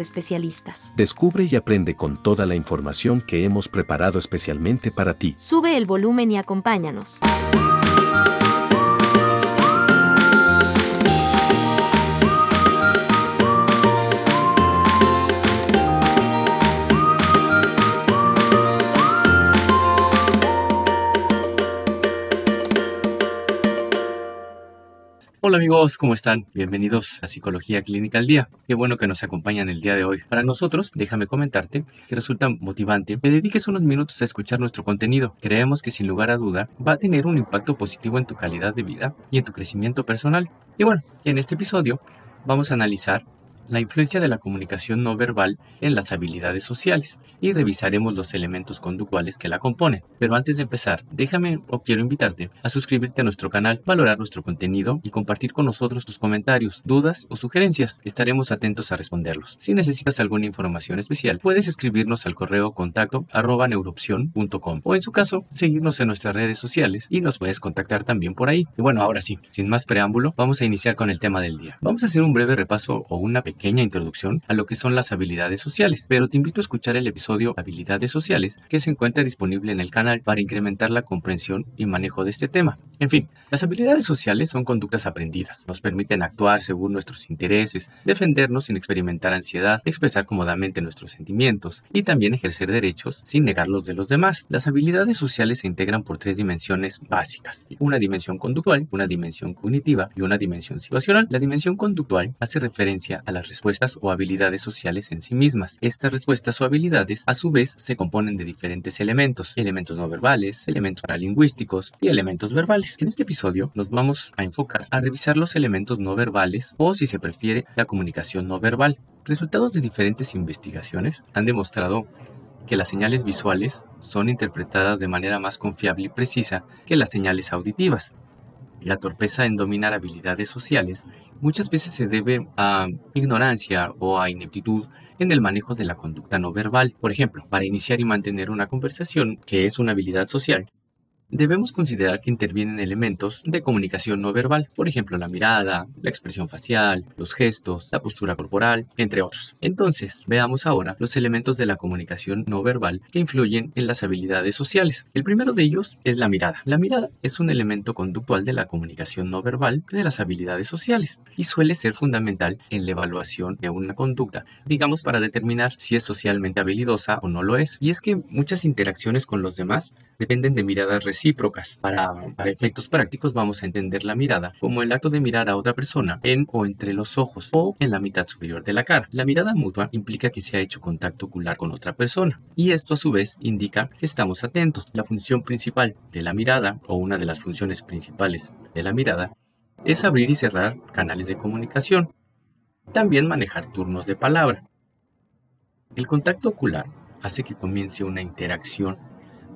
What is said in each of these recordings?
especialistas. Descubre y aprende con toda la información que hemos preparado especialmente para ti. Sube el volumen y acompáñanos. Hola amigos, ¿cómo están? Bienvenidos a Psicología Clínica al Día. Qué bueno que nos acompañan el día de hoy. Para nosotros, déjame comentarte que resulta motivante que dediques unos minutos a escuchar nuestro contenido. Creemos que sin lugar a duda va a tener un impacto positivo en tu calidad de vida y en tu crecimiento personal. Y bueno, en este episodio vamos a analizar la influencia de la comunicación no verbal en las habilidades sociales y revisaremos los elementos conductuales que la componen. Pero antes de empezar, déjame o quiero invitarte a suscribirte a nuestro canal, valorar nuestro contenido y compartir con nosotros tus comentarios, dudas o sugerencias. Estaremos atentos a responderlos. Si necesitas alguna información especial, puedes escribirnos al correo contacto arroba neuroopción.com o en su caso, seguirnos en nuestras redes sociales y nos puedes contactar también por ahí. Y bueno, ahora sí, sin más preámbulo, vamos a iniciar con el tema del día. Vamos a hacer un breve repaso o una pequeña pequeña introducción a lo que son las habilidades sociales, pero te invito a escuchar el episodio Habilidades Sociales que se encuentra disponible en el canal para incrementar la comprensión y manejo de este tema. En fin, las habilidades sociales son conductas aprendidas, nos permiten actuar según nuestros intereses, defendernos sin experimentar ansiedad, expresar cómodamente nuestros sentimientos y también ejercer derechos sin negar los de los demás. Las habilidades sociales se integran por tres dimensiones básicas, una dimensión conductual, una dimensión cognitiva y una dimensión situacional. La dimensión conductual hace referencia a las respuestas o habilidades sociales en sí mismas. Estas respuestas o habilidades, a su vez, se componen de diferentes elementos, elementos no verbales, elementos paralingüísticos y elementos verbales. En este episodio nos vamos a enfocar a revisar los elementos no verbales o, si se prefiere, la comunicación no verbal. Resultados de diferentes investigaciones han demostrado que las señales visuales son interpretadas de manera más confiable y precisa que las señales auditivas. La torpeza en dominar habilidades sociales muchas veces se debe a ignorancia o a ineptitud en el manejo de la conducta no verbal. Por ejemplo, para iniciar y mantener una conversación, que es una habilidad social, Debemos considerar que intervienen elementos de comunicación no verbal, por ejemplo la mirada, la expresión facial, los gestos, la postura corporal, entre otros. Entonces, veamos ahora los elementos de la comunicación no verbal que influyen en las habilidades sociales. El primero de ellos es la mirada. La mirada es un elemento conductual de la comunicación no verbal de las habilidades sociales y suele ser fundamental en la evaluación de una conducta, digamos para determinar si es socialmente habilidosa o no lo es. Y es que muchas interacciones con los demás dependen de miradas recíprocas. Para, para efectos prácticos vamos a entender la mirada como el acto de mirar a otra persona en o entre los ojos o en la mitad superior de la cara. La mirada mutua implica que se ha hecho contacto ocular con otra persona y esto a su vez indica que estamos atentos. La función principal de la mirada o una de las funciones principales de la mirada es abrir y cerrar canales de comunicación. También manejar turnos de palabra. El contacto ocular hace que comience una interacción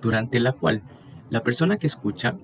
durante la cual la persona que escucha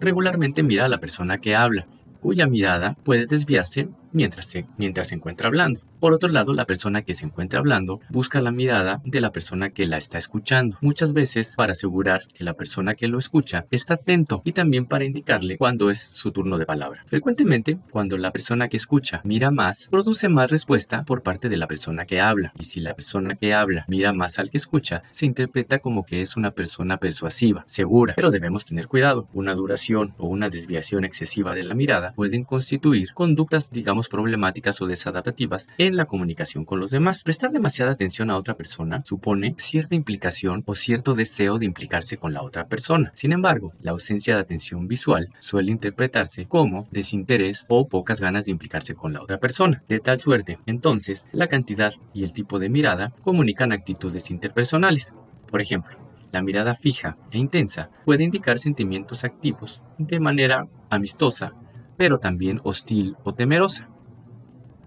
regularmente mira a la persona que habla, cuya mirada puede desviarse mientras se, mientras se encuentra hablando. Por otro lado, la persona que se encuentra hablando busca la mirada de la persona que la está escuchando, muchas veces para asegurar que la persona que lo escucha está atento y también para indicarle cuándo es su turno de palabra. Frecuentemente, cuando la persona que escucha mira más, produce más respuesta por parte de la persona que habla. Y si la persona que habla mira más al que escucha, se interpreta como que es una persona persuasiva, segura. Pero debemos tener cuidado. Una duración o una desviación excesiva de la mirada pueden constituir conductas, digamos, problemáticas o desadaptativas la comunicación con los demás. Prestar demasiada atención a otra persona supone cierta implicación o cierto deseo de implicarse con la otra persona. Sin embargo, la ausencia de atención visual suele interpretarse como desinterés o pocas ganas de implicarse con la otra persona. De tal suerte, entonces, la cantidad y el tipo de mirada comunican actitudes interpersonales. Por ejemplo, la mirada fija e intensa puede indicar sentimientos activos de manera amistosa, pero también hostil o temerosa.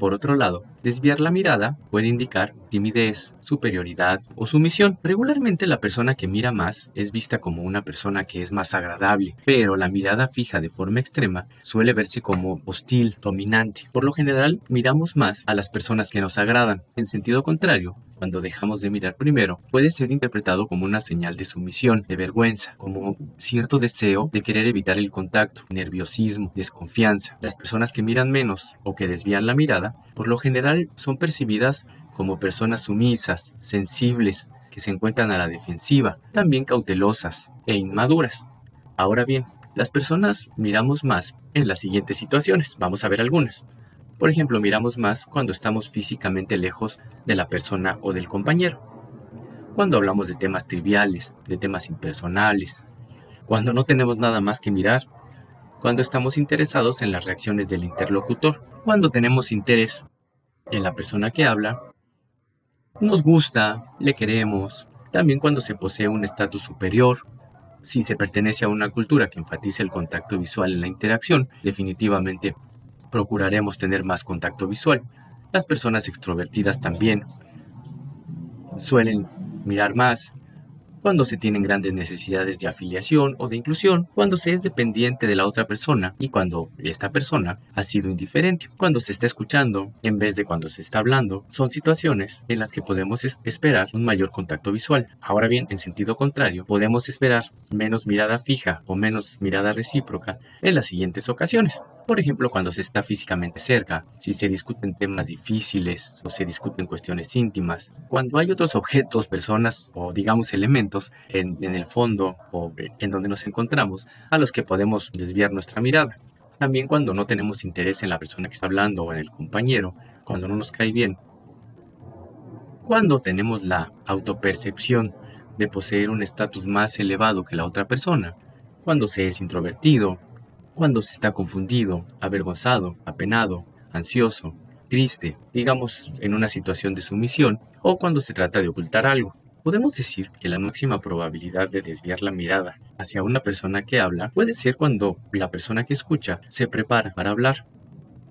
Por otro lado, desviar la mirada puede indicar timidez, superioridad o sumisión. Regularmente la persona que mira más es vista como una persona que es más agradable, pero la mirada fija de forma extrema suele verse como hostil, dominante. Por lo general, miramos más a las personas que nos agradan. En sentido contrario, cuando dejamos de mirar primero, puede ser interpretado como una señal de sumisión, de vergüenza, como cierto deseo de querer evitar el contacto, nerviosismo, desconfianza. Las personas que miran menos o que desvían la mirada, por lo general son percibidas como personas sumisas, sensibles, que se encuentran a la defensiva, también cautelosas e inmaduras. Ahora bien, las personas miramos más en las siguientes situaciones. Vamos a ver algunas. Por ejemplo, miramos más cuando estamos físicamente lejos de la persona o del compañero. Cuando hablamos de temas triviales, de temas impersonales. Cuando no tenemos nada más que mirar. Cuando estamos interesados en las reacciones del interlocutor. Cuando tenemos interés en la persona que habla. Nos gusta, le queremos. También cuando se posee un estatus superior. Si se pertenece a una cultura que enfatiza el contacto visual en la interacción, definitivamente procuraremos tener más contacto visual. Las personas extrovertidas también suelen mirar más, cuando se tienen grandes necesidades de afiliación o de inclusión, cuando se es dependiente de la otra persona y cuando esta persona ha sido indiferente, cuando se está escuchando en vez de cuando se está hablando, son situaciones en las que podemos esperar un mayor contacto visual. Ahora bien, en sentido contrario, podemos esperar menos mirada fija o menos mirada recíproca en las siguientes ocasiones. Por ejemplo, cuando se está físicamente cerca, si se discuten temas difíciles o se discuten cuestiones íntimas, cuando hay otros objetos, personas o digamos elementos en, el fondo o en donde nos encontramos a los que podemos desviar nuestra mirada. También cuando no tenemos interés en la persona que está hablando o en el compañero, cuando no nos cae bien. Cuando tenemos la autopercepción de poseer un estatus más elevado que la otra persona, cuando se es introvertido, cuando se está confundido, avergonzado, apenado, ansioso, triste, digamos en una situación de sumisión, o cuando se trata de ocultar algo. Podemos decir que la máxima probabilidad de desviar la mirada hacia una persona que habla puede ser cuando la persona que escucha se prepara para hablar.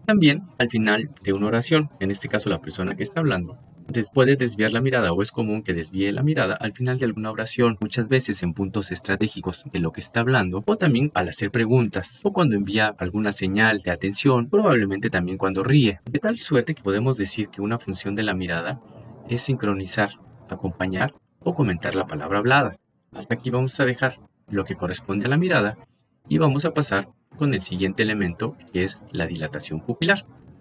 También al final de una oración, en este caso la persona que está hablando, Después de desviar la mirada o es común que desvíe la mirada al final de alguna oración, muchas veces en puntos estratégicos de lo que está hablando, o también al hacer preguntas, o cuando envía alguna señal de atención, probablemente también cuando ríe. De tal suerte que podemos decir que una función de la mirada es sincronizar, acompañar o comentar la palabra hablada. Hasta aquí vamos a dejar lo que corresponde a la mirada y vamos a pasar con el siguiente elemento que es la dilatación pupilar.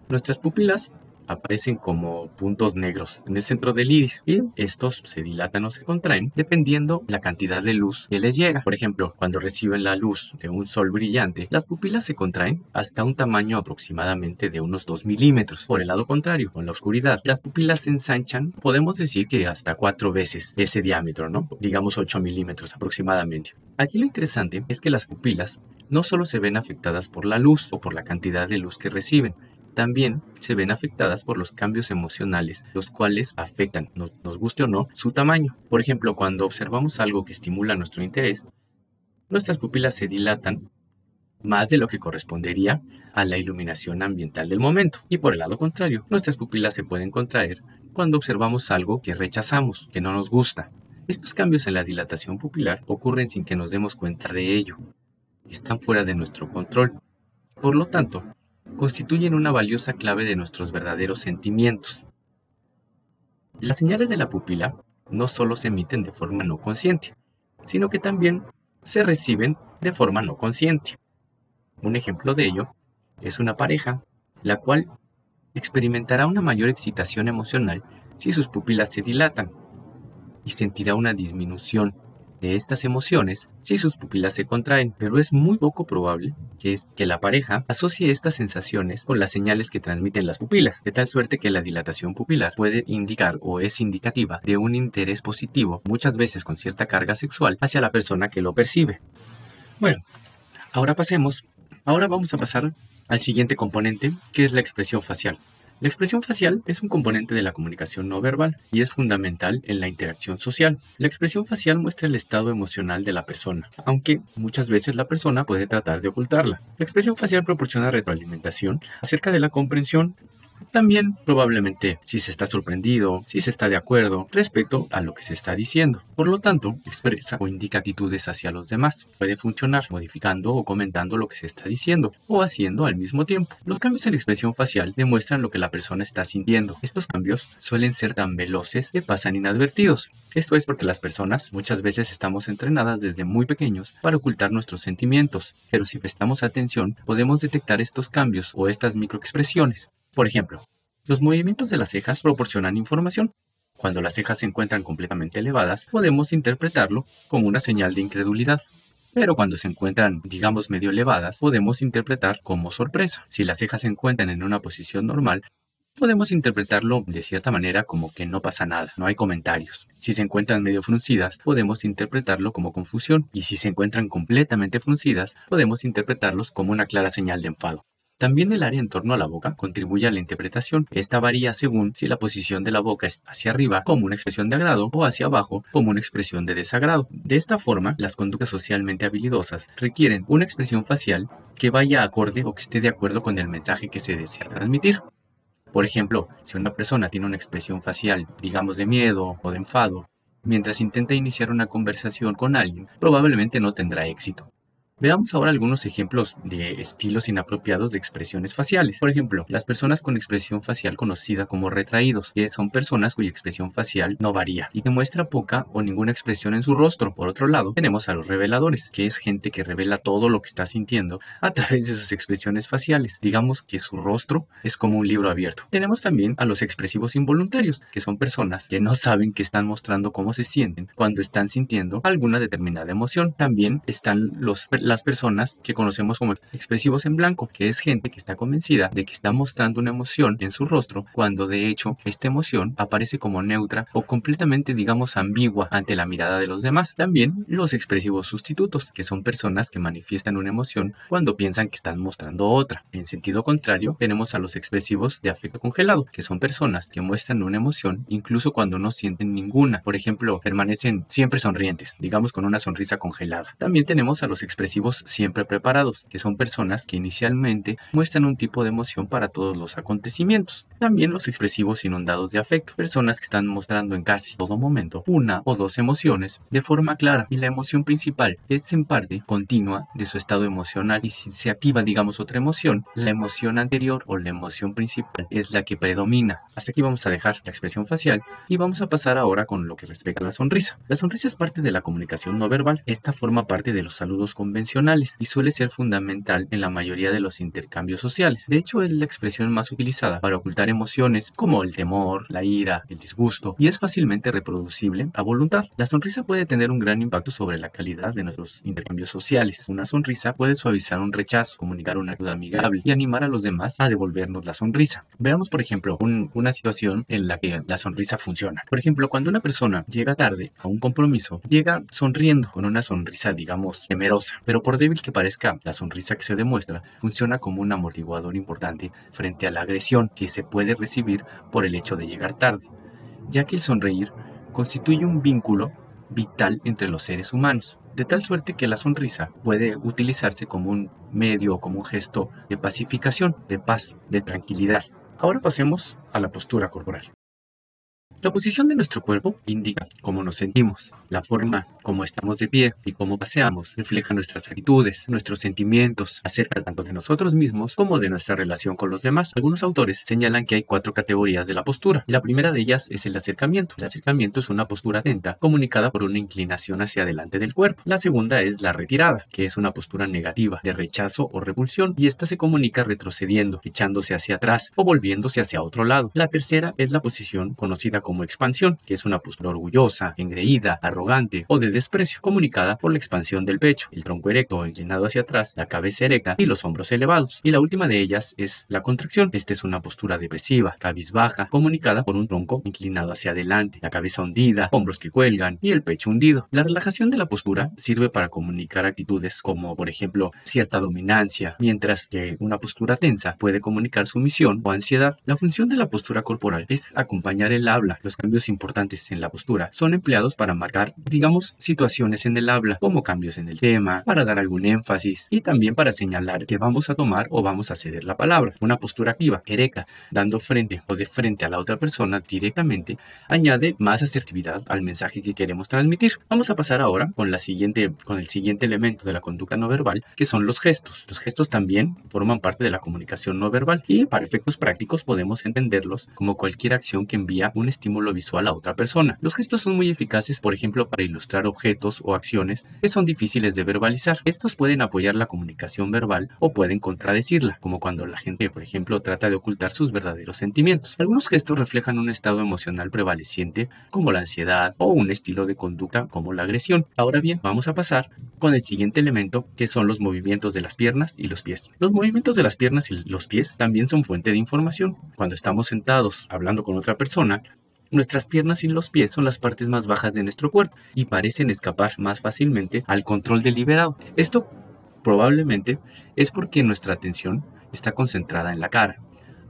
Nuestras pupilas aparecen como puntos negros en el centro del iris y estos se dilatan o se contraen dependiendo la cantidad de luz que les llega. Por ejemplo, cuando reciben la luz de un sol brillante, las pupilas se contraen hasta un tamaño aproximadamente de unos 2 milímetros. Por el lado contrario, con la oscuridad, las pupilas se ensanchan, podemos decir que hasta cuatro veces ese diámetro, ¿no? Digamos 8 milímetros aproximadamente. Aquí lo interesante es que las pupilas no solo se ven afectadas por la luz o por la cantidad de luz que reciben, también se ven afectadas por los cambios emocionales, los cuales afectan, nos, guste o no, su tamaño. Por ejemplo, cuando observamos algo que estimula nuestro interés, nuestras pupilas se dilatan más de lo que correspondería a la iluminación ambiental del momento. Y por el lado contrario, nuestras pupilas se pueden contraer cuando observamos algo que rechazamos, que no nos gusta. Estos cambios en la dilatación pupilar ocurren sin que nos demos cuenta de ello. Están fuera de nuestro control. Por lo tanto, constituyen una valiosa clave de nuestros verdaderos sentimientos. Las señales de la pupila no solo se emiten de forma no consciente, sino que también se reciben de forma no consciente. Un ejemplo de ello es una pareja, la cual experimentará una mayor excitación emocional si sus pupilas se dilatan y sentirá una disminución de estas emociones si sus pupilas se contraen, pero es muy poco probable que, es, que la pareja asocie estas sensaciones con las señales que transmiten las pupilas, de tal suerte que la dilatación pupilar puede indicar o es indicativa de un interés positivo, muchas veces con cierta carga sexual, hacia la persona que lo percibe. Bueno, ahora pasemos, ahora vamos a pasar al siguiente componente, que es la expresión facial. La expresión facial es un componente de la comunicación no verbal y es fundamental en la interacción social. La expresión facial muestra el estado emocional de la persona, aunque muchas veces la persona puede tratar de ocultarla. La expresión facial proporciona retroalimentación acerca de la comprensión También probablemente si se está sorprendido, si se está de acuerdo respecto a lo que se está diciendo. Por lo tanto, expresa o indica actitudes hacia los demás. Puede funcionar modificando o comentando lo que se está diciendo o haciendo al mismo tiempo. Los cambios en expresión facial demuestran lo que la persona está sintiendo. Estos cambios suelen ser tan veloces que pasan inadvertidos. Esto es porque las personas muchas veces estamos entrenadas desde muy pequeños para ocultar nuestros sentimientos, pero si prestamos atención podemos detectar estos cambios o estas microexpresiones. Por ejemplo, los movimientos de las cejas proporcionan información. Cuando las cejas se encuentran completamente elevadas, podemos interpretarlo como una señal de incredulidad. Pero cuando se encuentran, digamos, medio elevadas, podemos interpretar como sorpresa. Si las cejas se encuentran en una posición normal, podemos interpretarlo de cierta manera como que no pasa nada, no hay comentarios. Si se encuentran medio fruncidas, podemos interpretarlo como confusión, y si se encuentran completamente fruncidas, podemos interpretarlos como una clara señal de enfado. También el área en torno a la boca contribuye a la interpretación. Esta varía según si la posición de la boca es hacia arriba como una expresión de agrado o hacia abajo como una expresión de desagrado. De esta forma, las conductas socialmente habilidosas requieren una expresión facial que vaya acorde o que esté de acuerdo con el mensaje que se desea transmitir. Por ejemplo, si una persona tiene una expresión facial, digamos de miedo o de enfado, mientras intenta iniciar una conversación con alguien, probablemente no tendrá éxito. Veamos ahora algunos ejemplos de estilos inapropiados de expresiones faciales. Por ejemplo, las personas con expresión facial conocida como retraídos, que son personas cuya expresión facial no varía y que muestra poca o ninguna expresión en su rostro. Por otro lado, tenemos a los reveladores, que es gente que revela todo lo que está sintiendo a través de sus expresiones faciales. Digamos que su rostro es como un libro abierto. Tenemos también a los expresivos involuntarios, que son personas que no saben que están mostrando cómo se sienten cuando están sintiendo alguna determinada emoción. También están los las personas que conocemos como expresivos en blanco, que es gente que está convencida de que está mostrando una emoción en su rostro, cuando de hecho esta emoción aparece como neutra o completamente, digamos, ambigua ante la mirada de los demás. También los expresivos sustitutos, que son personas que manifiestan una emoción cuando piensan que están mostrando otra. En sentido contrario, tenemos a los expresivos de afecto congelado, que son personas que muestran una emoción incluso cuando no sienten ninguna. Por ejemplo, permanecen siempre sonrientes, digamos con una sonrisa congelada. También tenemos a los expresivos siempre preparados, que son personas que inicialmente muestran un tipo de emoción para todos los acontecimientos. También los expresivos inundados de afecto, personas que están mostrando en casi todo momento una o dos emociones de forma clara y la emoción principal es en parte continua de su estado emocional y si se activa digamos otra emoción, la emoción anterior o la emoción principal es la que predomina. Hasta aquí vamos a dejar la expresión facial y vamos a pasar ahora con lo que respecta a la sonrisa. La sonrisa es parte de la comunicación no verbal. Esta forma parte de los saludos convencionales y suele ser fundamental en la mayoría de los intercambios sociales. De hecho, es la expresión más utilizada para ocultar emociones como el temor, la ira, el disgusto y es fácilmente reproducible a voluntad. La sonrisa puede tener un gran impacto sobre la calidad de nuestros intercambios sociales. Una sonrisa puede suavizar un rechazo, comunicar una ayuda amigable y animar a los demás a devolvernos la sonrisa. Veamos, por ejemplo, una situación en la que la sonrisa funciona. Por ejemplo, cuando una persona llega tarde a un compromiso, llega sonriendo con una sonrisa, digamos, temerosa, pero por débil que parezca, la sonrisa que se demuestra funciona como un amortiguador importante frente a la agresión que se puede recibir por el hecho de llegar tarde, ya que el sonreír constituye un vínculo vital entre los seres humanos, de tal suerte que la sonrisa puede utilizarse como un medio o como un gesto de pacificación, de paz, de tranquilidad. Ahora pasemos a la postura corporal. La posición de nuestro cuerpo indica cómo nos sentimos. La forma como estamos de pie y cómo paseamos refleja nuestras actitudes, nuestros sentimientos acerca tanto de nosotros mismos como de nuestra relación con los demás. Algunos autores señalan que hay cuatro categorías de la postura. La primera de ellas es el acercamiento. El acercamiento es una postura atenta comunicada por una inclinación hacia adelante del cuerpo. La segunda es la retirada, que es una postura negativa de rechazo o repulsión y esta se comunica retrocediendo, echándose hacia atrás o volviéndose hacia otro lado. La tercera es la posición conocida como como expansión, que es una postura orgullosa, engreída, arrogante o de desprecio, comunicada por la expansión del pecho, el tronco erecto o inclinado hacia atrás, la cabeza erecta y los hombros elevados. Y la última de ellas es la contracción. Esta es una postura depresiva, cabizbaja, comunicada por un tronco inclinado hacia adelante, la cabeza hundida, hombros que cuelgan y el pecho hundido. La relajación de la postura sirve para comunicar actitudes como, por ejemplo, cierta dominancia, mientras que una postura tensa puede comunicar sumisión o ansiedad. La función de la postura corporal es acompañar el habla Los cambios importantes en la postura son empleados para marcar, digamos, situaciones en el habla, como cambios en el tema, para dar algún énfasis y también para señalar que vamos a tomar o vamos a ceder la palabra. Una postura activa, ereca, dando frente o de frente a la otra persona directamente, añade más asertividad al mensaje que queremos transmitir. Vamos a pasar ahora con, la siguiente, con el siguiente elemento de la conducta no verbal, que son los gestos. Los gestos también forman parte de la comunicación no verbal y para efectos prácticos podemos entenderlos como cualquier acción que envía un estímulo visual a otra persona. Los gestos son muy eficaces, por ejemplo, para ilustrar objetos o acciones que son difíciles de verbalizar. Estos pueden apoyar la comunicación verbal o pueden contradecirla, como cuando la gente, por ejemplo, trata de ocultar sus verdaderos sentimientos. Algunos gestos reflejan un estado emocional prevaleciente, como la ansiedad, o un estilo de conducta, como la agresión. Ahora bien, vamos a pasar con el siguiente elemento, que son los movimientos de las piernas y los pies. Los movimientos de las piernas y los pies también son fuente de información. Cuando estamos sentados hablando con otra persona, Nuestras piernas y los pies son las partes más bajas de nuestro cuerpo y parecen escapar más fácilmente al control deliberado. Esto probablemente es porque nuestra atención está concentrada en la cara.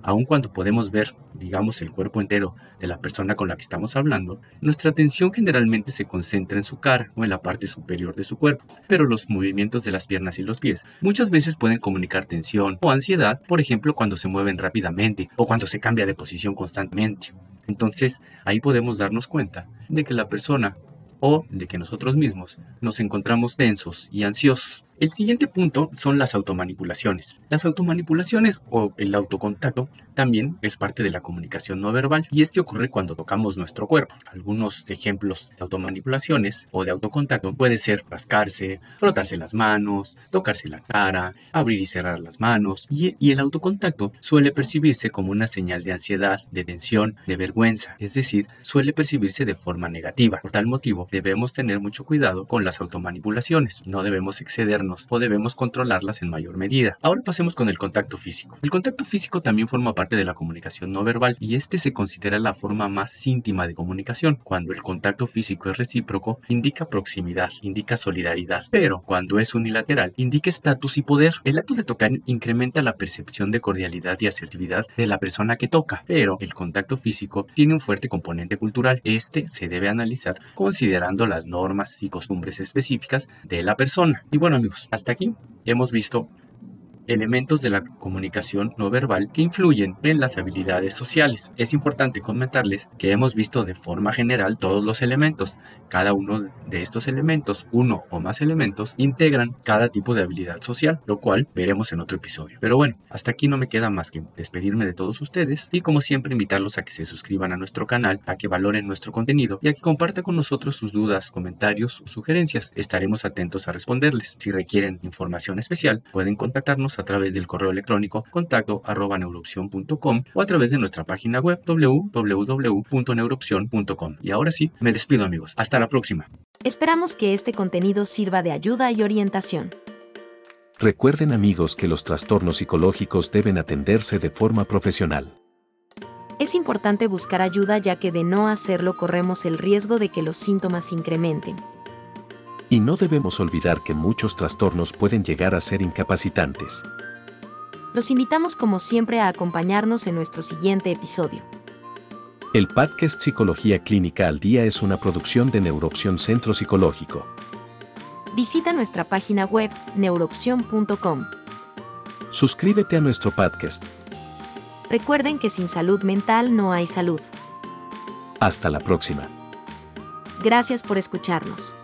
Aun cuando podemos ver, digamos, el cuerpo entero de la persona con la que estamos hablando, nuestra atención generalmente se concentra en su cara o en la parte superior de su cuerpo. Pero los movimientos de las piernas y los pies muchas veces pueden comunicar tensión o ansiedad, por ejemplo, cuando se mueven rápidamente o cuando se cambia de posición constantemente. Entonces, ahí podemos darnos cuenta de que la persona o de que nosotros mismos nos encontramos tensos y ansiosos. El siguiente punto son las automanipulaciones. Las automanipulaciones o el autocontacto también es parte de la comunicación no verbal y este ocurre cuando tocamos nuestro cuerpo. Algunos ejemplos de automanipulaciones o de autocontacto puede ser rascarse, frotarse las manos, tocarse la cara, abrir y cerrar las manos y, y el autocontacto suele percibirse como una señal de ansiedad, de tensión, de vergüenza, es decir, suele percibirse de forma negativa. Por tal motivo, debemos tener mucho cuidado con las automanipulaciones. No debemos excedernos o debemos controlarlas en mayor medida. Ahora pasemos con el contacto físico. El contacto físico también forma parte de la comunicación no verbal y este se considera la forma más íntima de comunicación. Cuando el contacto físico es recíproco, indica proximidad, indica solidaridad, pero cuando es unilateral, indica estatus y poder. El acto de tocar incrementa la percepción de cordialidad y asertividad de la persona que toca, pero el contacto físico tiene un fuerte componente cultural. Este se debe analizar considerando las normas y costumbres específicas de la persona. Y bueno amigos, hasta aquí hemos visto elementos de la comunicación no verbal que influyen en las habilidades sociales. Es importante comentarles que hemos visto de forma general todos los elementos. Cada uno de estos elementos, uno o más elementos, integran cada tipo de habilidad social, lo cual veremos en otro episodio. Pero bueno, hasta aquí no me queda más que despedirme de todos ustedes y como siempre invitarlos a que se suscriban a nuestro canal, a que valoren nuestro contenido y a que compartan con nosotros sus dudas, comentarios o sugerencias. Estaremos atentos a responderles. Si requieren información especial, pueden contactarnos a través del correo electrónico contacto arroba neuroopción.com o a través de nuestra página web www.neuroopción.com. Y ahora sí, me despido amigos. Hasta la próxima. Esperamos que este contenido sirva de ayuda y orientación. Recuerden amigos que los trastornos psicológicos deben atenderse de forma profesional. Es importante buscar ayuda ya que de no hacerlo corremos el riesgo de que los síntomas incrementen. Y no debemos olvidar que muchos trastornos pueden llegar a ser incapacitantes. Los invitamos como siempre a acompañarnos en nuestro siguiente episodio. El podcast Psicología Clínica al Día es una producción de Neuroopción Centro Psicológico. Visita nuestra página web neuroopción.com. Suscríbete a nuestro podcast. Recuerden que sin salud mental no hay salud. Hasta la próxima. Gracias por escucharnos.